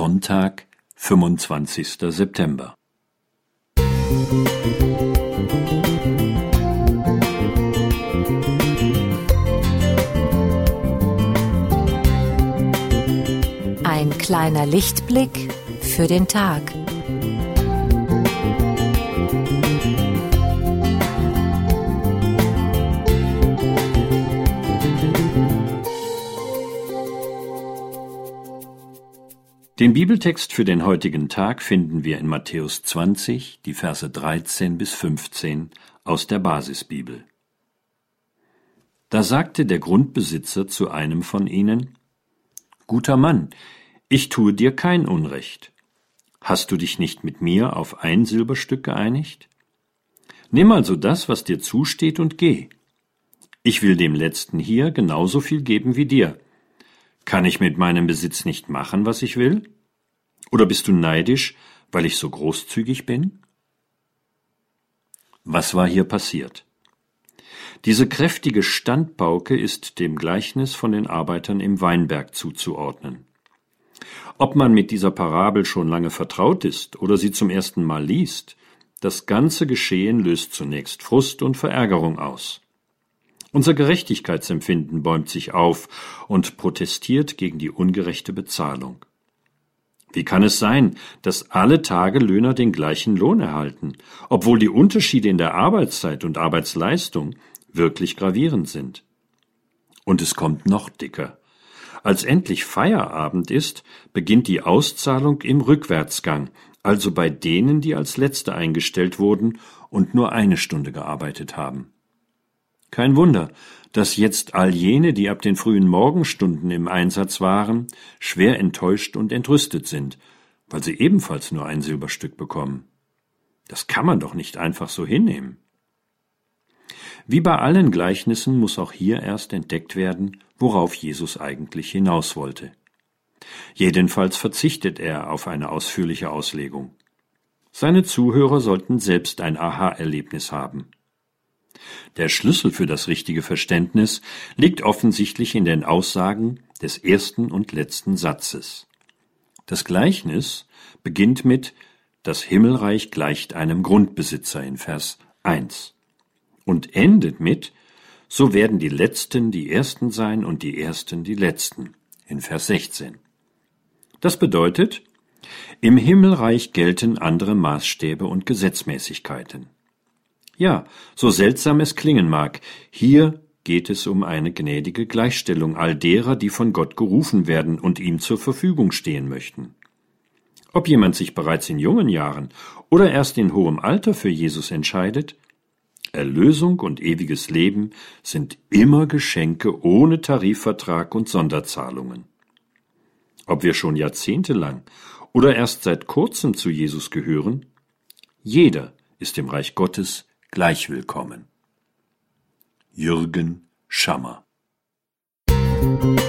Sonntag, 25. September. Ein kleiner Lichtblick für den Tag. Den Bibeltext für den heutigen Tag finden wir in Matthäus 20, die Verse 13 bis 15 aus der Basisbibel. Da sagte der Grundbesitzer zu einem von ihnen, Guter Mann, ich tue dir kein Unrecht. Hast du dich nicht mit mir auf ein Silberstück geeinigt? Nimm also das, was dir zusteht, und geh. Ich will dem Letzten hier genauso viel geben wie dir. Kann ich mit meinem Besitz nicht machen, was ich will? Oder bist du neidisch, weil ich so großzügig bin? Was war hier passiert? Diese kräftige Standpauke ist dem Gleichnis von den Arbeitern im Weinberg zuzuordnen. Ob man mit dieser Parabel schon lange vertraut ist oder sie zum ersten Mal liest, das ganze Geschehen löst zunächst Frust und Verärgerung aus. Unser Gerechtigkeitsempfinden bäumt sich auf und protestiert gegen die ungerechte Bezahlung. Wie kann es sein, dass alle Tagelöhner den gleichen Lohn erhalten, obwohl die Unterschiede in der Arbeitszeit und Arbeitsleistung wirklich gravierend sind? Und es kommt noch dicker. Als endlich Feierabend ist, beginnt die Auszahlung im Rückwärtsgang, also bei denen, die als Letzte eingestellt wurden und nur eine Stunde gearbeitet haben. Kein Wunder, dass jetzt all jene, die ab den frühen Morgenstunden im Einsatz waren, schwer enttäuscht und entrüstet sind, weil sie ebenfalls nur ein Silberstück bekommen. Das kann man doch nicht einfach so hinnehmen. Wie bei allen Gleichnissen muss auch hier erst entdeckt werden, worauf Jesus eigentlich hinaus wollte. Jedenfalls verzichtet er auf eine ausführliche Auslegung. Seine Zuhörer sollten selbst ein Aha-Erlebnis haben. Der Schlüssel für das richtige Verständnis liegt offensichtlich in den Aussagen des ersten und letzten Satzes. Das Gleichnis beginnt mit Das Himmelreich gleicht einem Grundbesitzer in Vers 1 und endet mit So werden die Letzten die Ersten sein und die Ersten die Letzten in Vers 16. Das bedeutet, im Himmelreich gelten andere Maßstäbe und Gesetzmäßigkeiten. Ja, so seltsam es klingen mag, hier geht es um eine gnädige Gleichstellung all derer, die von Gott gerufen werden und ihm zur Verfügung stehen möchten. Ob jemand sich bereits in jungen Jahren oder erst in hohem Alter für Jesus entscheidet, Erlösung und ewiges Leben sind immer Geschenke ohne Tarifvertrag und Sonderzahlungen. Ob wir schon jahrzehntelang oder erst seit kurzem zu Jesus gehören, jeder ist im Reich Gottes gleich willkommen. Jürgen Schammer Musik